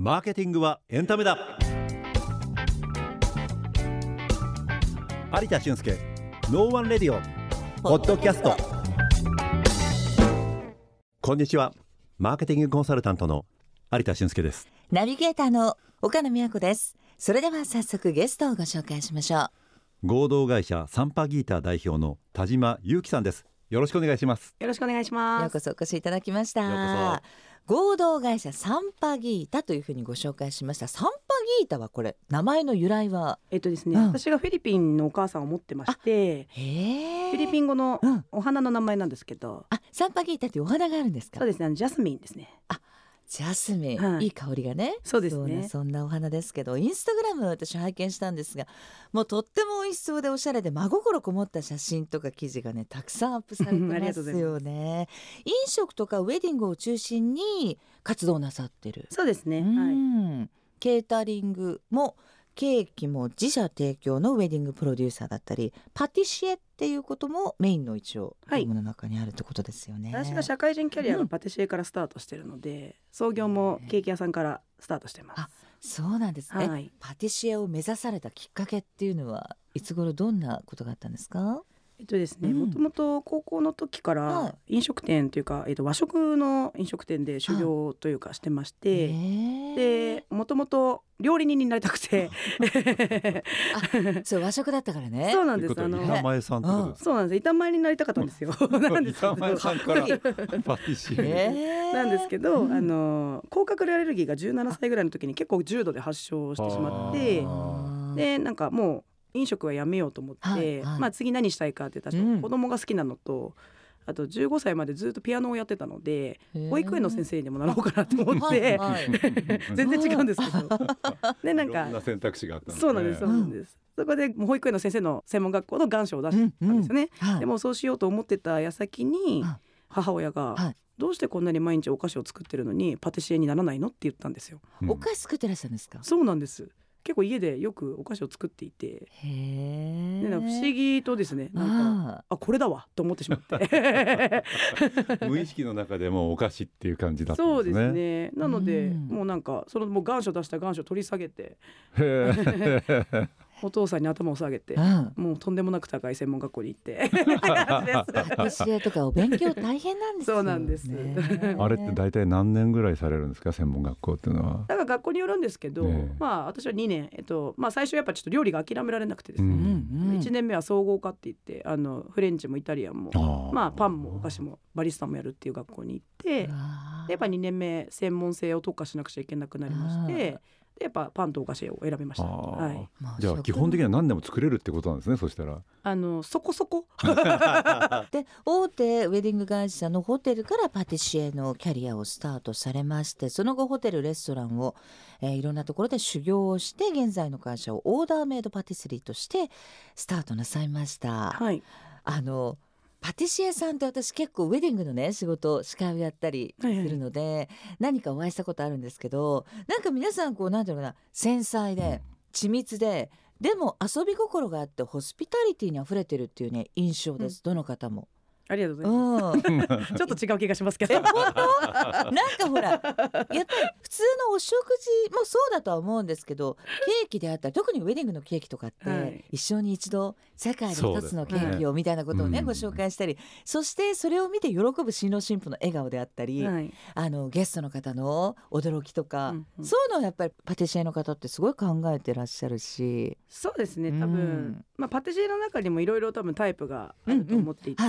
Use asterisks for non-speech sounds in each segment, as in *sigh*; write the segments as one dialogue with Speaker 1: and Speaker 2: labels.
Speaker 1: マーケティングはエンタメだ。有田俊介ノーワンレディオポッドキャスト。こんにちは。マーケティングコンサルタントの有田俊介です。
Speaker 2: ナビゲーターの岡野美和子です。それでは早速ゲストをご紹介しましょう。
Speaker 1: 合同会社サンパギータ代表の田島由季さんです。よろしくお願いします。
Speaker 3: よろしくお願いし
Speaker 2: よ
Speaker 3: ます。
Speaker 2: うこそお越しいただきました。
Speaker 1: よう
Speaker 2: 合同会社サンパギータというふうにご紹介しました。サンパギータはこれ名前の由来は？
Speaker 3: えっとですね、
Speaker 2: うん。
Speaker 3: 私がフィリピンのお母さんを持ってまして、フィリピン語の
Speaker 2: うん。
Speaker 3: お花の名前なんですけど、
Speaker 2: あサンパギータというお花があるんですか？
Speaker 3: そうですね、ジャスミンですね。
Speaker 2: ジャスミン、
Speaker 3: はい。
Speaker 2: い、い香りがね。
Speaker 3: そうですね。
Speaker 2: なそんなお花ですけどインスタグラム私拝見したんですがもうとっても美味しそうでおしゃれで真心こもった写真とか記事がねたくさんアップされてますよね。*laughs* 飲食とかウェディングを中心に活動なさってる、
Speaker 3: そうですね。
Speaker 2: う
Speaker 3: はい。
Speaker 2: ん。ケータリングもケーキも自社提供のウェディングプロデューサーだったりパティシエっていうこともメインの一応
Speaker 3: はい
Speaker 2: 業務の中にあるってことですよね。
Speaker 3: 私が社会人キャリア
Speaker 2: うん
Speaker 3: がパティシエからスタートしてるので、創業もケーキ屋さんからスタートしてます。
Speaker 2: あそうなんですね、
Speaker 3: はい。
Speaker 2: パティシエを目指されたきっかけっていうのはいつ頃どんなことがあったんですか？
Speaker 3: えっとですね、
Speaker 2: うん。
Speaker 3: もともと高校の時か
Speaker 2: は
Speaker 3: ら飲食店というか、えっと和食の飲食店で修行というかしてまして、でもともと料理人になりたくて。*laughs*
Speaker 2: そう和食だったからね。
Speaker 3: そうなんです。あの
Speaker 1: は板前さんってことです
Speaker 3: そうなんです。板前になりたかったんですよ。*laughs* なんですけど。
Speaker 1: 板前さんから
Speaker 2: かっ
Speaker 1: パティシエに。
Speaker 2: えー。
Speaker 3: なんですけど、
Speaker 2: うん。
Speaker 3: あの甲殻類アレルギーが17歳ぐらいの時に結構重度で発症してしまってでなんかもう飲食はやめようと思って、
Speaker 2: はいはい。
Speaker 3: まあ次何したいかって言ったら、
Speaker 2: うん。
Speaker 3: 子供が好きなのとあと15歳までずっとピアノをやってたので保育園の先生にもなろうかなと思って、
Speaker 2: はいはい。*laughs*
Speaker 3: 全然違うんですけど。*laughs* でなんか
Speaker 1: いろんな選択肢があったんですね。
Speaker 3: そうなんですそうなんです、そこでもう保育園の先生の専門学校の願書を出したんですよね、
Speaker 2: はい。
Speaker 3: でもそうしようと思ってた矢先に
Speaker 2: はい。
Speaker 3: 母親が、
Speaker 2: はい。
Speaker 3: どうしてこんなに毎日お菓子を作ってるのにパティシエにならないのって言ったんですよ。
Speaker 1: うん
Speaker 2: お菓子作ってらっしゃるんですか？
Speaker 3: そうなんです結構家でよくお菓子を作っていて。でなんか不思議とですねなんか
Speaker 2: あ
Speaker 3: あこれだわと思ってしまって。*laughs*
Speaker 1: 無意識の中でもお菓子っていう感じだった
Speaker 3: そうです
Speaker 1: んですね。
Speaker 3: ねなので、
Speaker 2: うん。
Speaker 3: もうなんかそのもう願書出した願書取り下げてお父さんに頭を下げて
Speaker 2: ーうん
Speaker 3: もうとんでもなく高い専門学校に行ってって感じです
Speaker 2: パティシエとかお勉強大変なんです
Speaker 3: そうなんです
Speaker 1: あれって大体何年ぐらいされるんですか専門学校っていうのは。
Speaker 3: だから学校によるんですけど、
Speaker 1: ねえ
Speaker 3: まあ私は2年、えっとまあ、最初やっぱちょっと料理が諦められなくてですね、
Speaker 1: うん
Speaker 2: うんうん
Speaker 3: 1年目は総合科って言ってあのフレンチもイタリアンもまあパンもお菓子もバリスタもやるっていう学校に行ってでやっぱ2年目専門性を特化しなくちゃいけなくなりましてでやっぱパンとお菓子を選びました、はい、
Speaker 2: ま
Speaker 1: じゃあ基本的には何でも作れるってことなんですねそしたら。
Speaker 3: あのそこそこ。*laughs*
Speaker 2: で大手ウェディング会社のホテルからパティシエのキャリアをスタートされましてその後ホテルレストランを、えーいろんなところで修行をして現在の会社をオーダーメイドパティスリーとしてスタートなさいました。
Speaker 3: はい。
Speaker 2: あのパティシエさんって私結構ウェディングのね仕事司会をやったりするので、何かお会いしたことあるんですけどなんか皆さんこうなんていうのかな繊細で緻密ででも遊び心があってホスピタリティにあふれてるっていうね印象です、どの方も。
Speaker 3: ありがとうございます、
Speaker 2: うん、*laughs*
Speaker 3: ちょっと違う気がしますけど。
Speaker 2: え本当？*laughs* なんかほらやっぱり普通のお食事もそうだとは思うんですけどケーキであったり特にウェディングのケーキとかって、
Speaker 3: はい。
Speaker 2: 一生に一度世界で一つのケ
Speaker 1: そうですね。
Speaker 2: ーキをみたいなことをね
Speaker 1: うん。
Speaker 2: ご紹介したりそしてそれを見て喜ぶ新郎新婦の笑顔であったり、
Speaker 3: はい。
Speaker 2: あのゲストの方の驚きとか、
Speaker 3: うんうん。
Speaker 2: そういうのをやっぱりパティシエの方ってすごい考えてらっしゃるし。
Speaker 3: そうですね多分、
Speaker 2: うん
Speaker 3: まあ、パティシエの中にもいろいろ多分タイプがあると思っていて、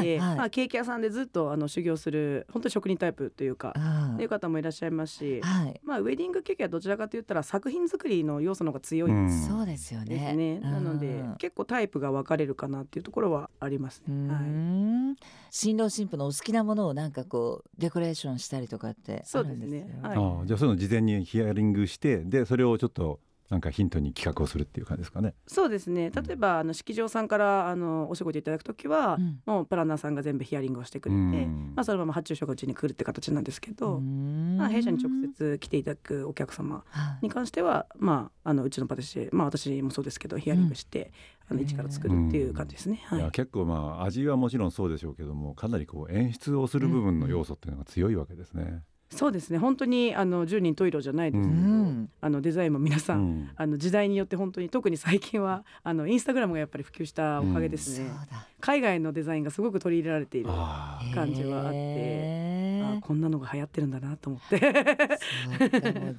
Speaker 3: ケーキ屋さんでずっとあの修行する本当に職人タイプというか、
Speaker 2: あ
Speaker 3: っていう方もいらっしゃいますし、
Speaker 2: はい、
Speaker 3: まあ、ウェディングケーキはどちらかといったら作品作りの要素の方が強い
Speaker 1: うん。
Speaker 2: そうですよね。
Speaker 3: ね、なので
Speaker 2: うん。
Speaker 3: 結構タイプが分かれるかなっていうところはありますね。はい。
Speaker 2: ん新郎新婦のお好きなものをなんかこうデコレーションしたりとかってあるんですよ
Speaker 3: そうですね。はい。
Speaker 1: ああじゃあそういうの事前にヒアリングしてでそれをちょっとなんかヒントに企画をするっていう感じですかね。
Speaker 3: そうですね。例えばあの式場さんからあのお仕事いただくときは、
Speaker 2: うん。
Speaker 3: もうプランナーさんが全部ヒアリングをしてくれて、
Speaker 1: うん。
Speaker 3: まあ、そのまま発注書がうちに来るって形なんですけど、まあ、弊社に直接来ていただくお客様
Speaker 2: はい。
Speaker 3: に関しては、まあ、あのうちのパティシエ、まあ、私もそうですけどヒアリングして、あの一から作るっていう感じですね。はい。
Speaker 1: いや結構まあ味はもちろんそうでしょうけどもかなりこう演出をする部分の要素っていうのが強いわけですね。
Speaker 3: そうですね。本当にあの10人十色じゃないですけど、
Speaker 2: うん。
Speaker 3: あのデザインも皆さん、
Speaker 1: うん。
Speaker 3: あの時代によって本当に特に最近はあのインスタグラムがやっぱり普及したおかげです
Speaker 2: そう
Speaker 3: ね、
Speaker 2: だ。
Speaker 3: 海外のデザインがすごく取り入れられているあ
Speaker 1: あ
Speaker 3: 感じはあって
Speaker 2: へー。
Speaker 3: こんなのが流行ってるんだなと思って。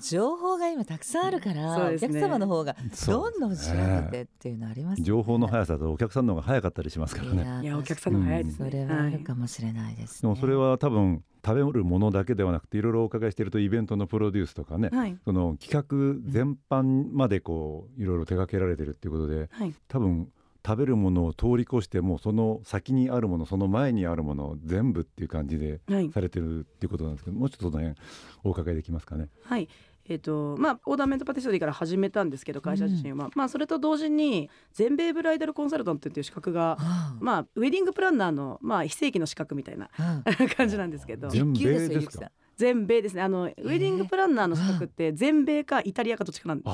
Speaker 2: 情報が今たくさんあるから、
Speaker 3: ね。
Speaker 2: 客様の方が
Speaker 1: そ
Speaker 2: ど
Speaker 1: うん
Speaker 2: どん調
Speaker 1: ね
Speaker 2: べてっていうのありますよね。
Speaker 1: 情報の速さとお客さんの方が早かったりしますからね。
Speaker 3: いやお客さんの早いですね、
Speaker 2: それはあるかもしれないです、ね。
Speaker 1: でもそれは多分食べるものだけではなくていろいろお伺いしているとイベントのプロデュースとかね、
Speaker 3: はい。
Speaker 1: その企画全般までこういろいろ手掛けられてるっていうことで
Speaker 3: はい。
Speaker 1: 多分食べるものを通り越してもその先にあるものその前にあるもの全部っていう感じで
Speaker 3: はい。
Speaker 1: されてるっていうことなんですけどもうちょっとその辺お伺いできますかね。
Speaker 3: はいえーとまあ、オーダーメイドパティスリーから始めたんですけど会社自身は、まあ、それと同時に全米ブライダルコンサルタントっていう資格が、
Speaker 2: あ
Speaker 3: まあ、ウェディングプランナーの、まあ、非正規の資格みたいな
Speaker 2: あうん。*laughs*
Speaker 3: 感じなんですけど。
Speaker 1: 全米ですか？
Speaker 3: 全米ですね。あのウェディングプランナーの資格って全米かイタリアかどっちかなんです。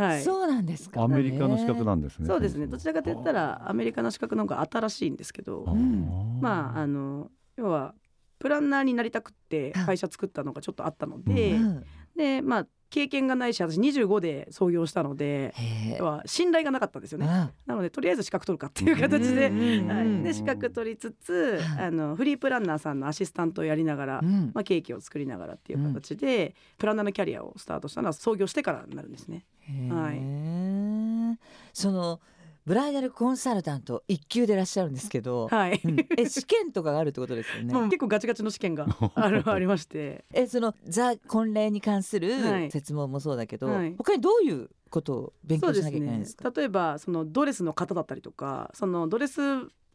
Speaker 3: はい、
Speaker 2: そうなんですか。
Speaker 1: アメリカの資格なんですね。
Speaker 3: そうですね。どちらかといったらアメリカの資格の方が新しいんですけどまああの要はプランナーになりたくって
Speaker 2: はい
Speaker 3: 会社作ったのがちょっとあったので、
Speaker 2: うん
Speaker 3: でまあ経験がないし私25で創業したのでは信頼がなかったんですよね。
Speaker 2: うん。
Speaker 3: なのでとりあえず資格取るかっていう形で,、
Speaker 2: うんうんうん
Speaker 3: はい、で資格取りつつ
Speaker 2: はい
Speaker 3: あのフリープランナーさんのアシスタントをやりながら、
Speaker 2: うん。
Speaker 3: まあ、ケーキを作りながらっていう形で、プランナーのキャリアをスタートしたのは創業してからになるんですね。はい。
Speaker 2: そのブライダルコンサルタント一級でいらっしゃるんですけど、
Speaker 3: はい、
Speaker 2: うん。え試験とかがあるってことですよね。*laughs*
Speaker 3: 結構ガチガチの試験が *laughs* あるありまして。
Speaker 2: えそのザ婚礼に関する
Speaker 3: はい。
Speaker 2: 説問もそうだけど、
Speaker 3: はい。
Speaker 2: 他にどういうことを勉強しなきゃいけないんですか？
Speaker 3: 例えばそのドレスの型だったりとかそのドレス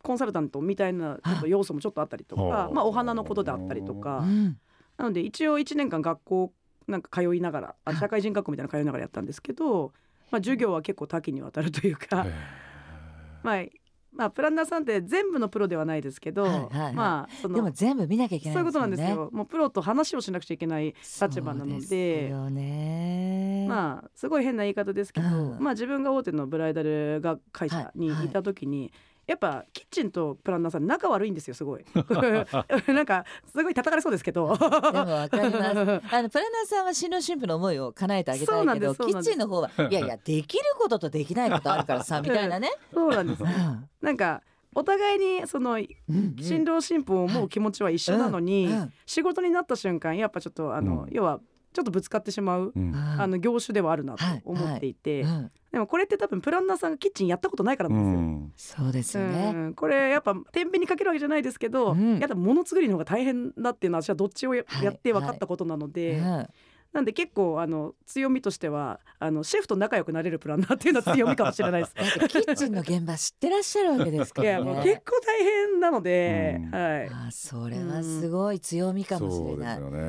Speaker 3: コンサルタントみたいなちょっと要素もちょっとあったりとか
Speaker 1: はあ。
Speaker 3: まあ、お花のことであったりとか。
Speaker 2: うん。
Speaker 3: なので一応1年間学校なんか通いながらあ。社会人学校みたいなの通いながらやったんですけど、まあ、授業は結構多岐にわたるというか、まあ、まあプランナーさんって全部のプロではないですけど、
Speaker 2: はいはいはい。
Speaker 3: まあその
Speaker 2: でも全部見なきゃいけない
Speaker 3: そういうことなんです
Speaker 2: ね
Speaker 3: よ。もうプロと話をしなくちゃいけない立場なのでまあすごい変な言い方ですけど、
Speaker 2: うん。
Speaker 3: まあ自分が大手のブライダルが会社にいた時に、やっぱキッチンとプランナーさん仲悪いんですよすごい。*laughs* なんかすごい叩かれそうですけど。
Speaker 2: でもわかります。*laughs* あのプランナーさんは新郎新婦の思いを叶えてあげた
Speaker 3: いん
Speaker 2: けど、キッチンの方はいやいやできることとできないことあるからさ *laughs* みたいなね。
Speaker 3: そうなんです。
Speaker 2: うん。
Speaker 3: なんかお互いにその
Speaker 2: うん
Speaker 3: 新郎新婦を思う気持ちは一緒なのに、仕事になった瞬間やっぱちょっとあの、
Speaker 1: うん。
Speaker 3: 要はちょっとぶつかってしまう、
Speaker 1: うん
Speaker 3: あの業種ではあるなと
Speaker 2: はい
Speaker 3: 思っていて、
Speaker 2: うん
Speaker 3: でもこれって多分プランナーさんがキッチンやったことないから
Speaker 1: う
Speaker 3: なんですよ。
Speaker 1: ん
Speaker 2: そうですよ
Speaker 3: う
Speaker 2: ね。
Speaker 3: んこれやっぱ天秤にかけるわけじゃないですけど、
Speaker 2: うん
Speaker 3: やっぱ物作りの方が大変だっていうのは私はどっちをや,、
Speaker 2: はい
Speaker 3: って分かったことなので、
Speaker 2: うん
Speaker 3: なんで結構あの強みとしてはあのシェフと仲良くなれるプランナーっていうのは強みかもしれないです。
Speaker 2: だってキッチンの現場知ってらっしゃるわけですか
Speaker 3: いや
Speaker 2: らね。
Speaker 3: もう結構大変なので、
Speaker 1: うん
Speaker 3: はい。
Speaker 2: あそれはすごい強みかもしれない。
Speaker 1: ですよね。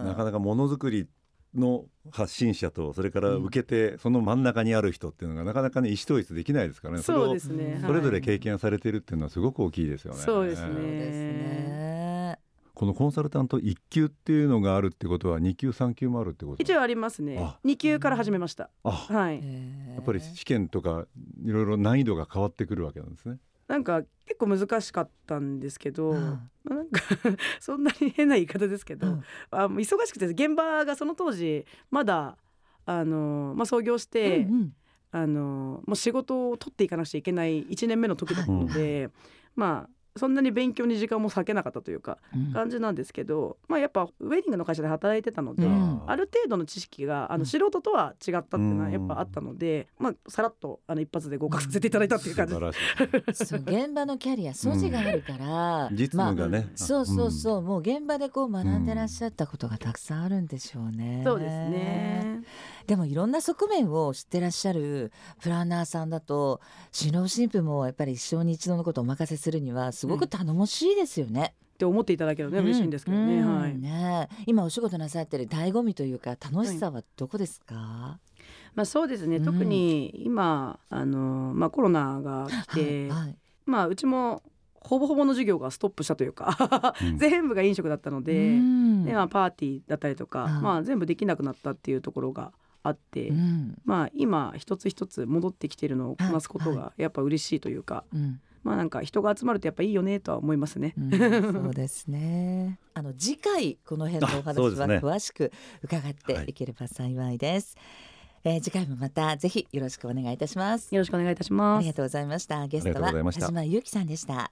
Speaker 2: うん
Speaker 1: なかなかものづくりの発信者とそれから受けてその真ん中にある人っていうのがなかなかね意思統一できないですからね
Speaker 3: そうですね。
Speaker 1: それぞれ
Speaker 3: はい
Speaker 1: 経験されてるっていうのはすごく大きいですよね。
Speaker 3: そうですね。
Speaker 1: このコンサルタント1級っていうのがあるってことは2級3級もあるってこと？
Speaker 3: 一応ありますね
Speaker 1: あ。
Speaker 3: 二級から始めました。
Speaker 1: あ
Speaker 3: はい。
Speaker 1: やっぱり試験とかいろいろ難易度が変わってくるわけなんですね。
Speaker 3: なんか結構難しかったんですけど、
Speaker 2: うん。
Speaker 3: まあなんか *laughs* そんなに変な言い方ですけど、
Speaker 2: うん。
Speaker 3: あ忙しくて現場がその当時まだあのまあ創業して、
Speaker 2: うんうん。
Speaker 3: あのもう仕事を取っていかなくちゃいけない1年目の時だったので、まあそんなに勉強に時間も割けなかったというか
Speaker 2: うん
Speaker 3: 感じなんですけど、まあやっぱウェディングの会社で働いてたので、
Speaker 2: うん
Speaker 3: ある程度の知識があの素人とは違ったっていうのはやっぱあったので、まあさらっとあの一発で合格させていただいたっていう感じ
Speaker 1: 素
Speaker 3: です。
Speaker 1: 晴らしい。
Speaker 2: そう現場のキャリア素地があるから、
Speaker 1: 実務がね。
Speaker 2: まあそうそうそう、もう現場でこう学んでらっしゃったことがたくさんあるんでしょうね。
Speaker 3: そうですね。
Speaker 2: でもいろんな側面を知ってらっしゃるプランナーさんだと新郎新婦もやっぱり一生に一度のことをお任せするにはすごく頼もしいですよね。
Speaker 3: って思っていただけるのね嬉しいんですけどね。
Speaker 2: うん
Speaker 3: はい。
Speaker 2: ね今お仕事なさってる醍醐味というか楽しさはどこですか、
Speaker 3: まあそうですね。
Speaker 2: うん
Speaker 3: 特に今あのまあコロナが来て、
Speaker 2: はいはい
Speaker 3: まあうちもほぼほぼの授業がストップしたというか
Speaker 1: うん *laughs*
Speaker 3: 全部が飲食だったので、
Speaker 2: うん
Speaker 3: でまあパーティーだったりとか、
Speaker 2: うん
Speaker 3: まあ全部できなくなったっていうところがあって、
Speaker 2: うん
Speaker 3: まあ今一つ一つ戻ってきてるのをこなすこと
Speaker 2: は
Speaker 3: がやっぱ嬉しいというか、
Speaker 2: うん
Speaker 3: まあなんか人が集まるとやっぱいいよねとは思いますね。
Speaker 2: うんそうですね。あの次回この辺のお話は詳しく伺っていければ幸いです。えー次回もまたぜひよろしくお願いいたします。
Speaker 3: よろしくお願いいたします。
Speaker 2: ありがとうございました。ゲストは
Speaker 1: ありがとう
Speaker 2: は
Speaker 1: ございました
Speaker 2: 田島由季さんでした。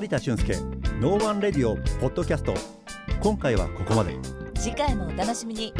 Speaker 1: 有田俊介 No One Radio Podcast今回はここまで
Speaker 2: 次回もお楽しみに。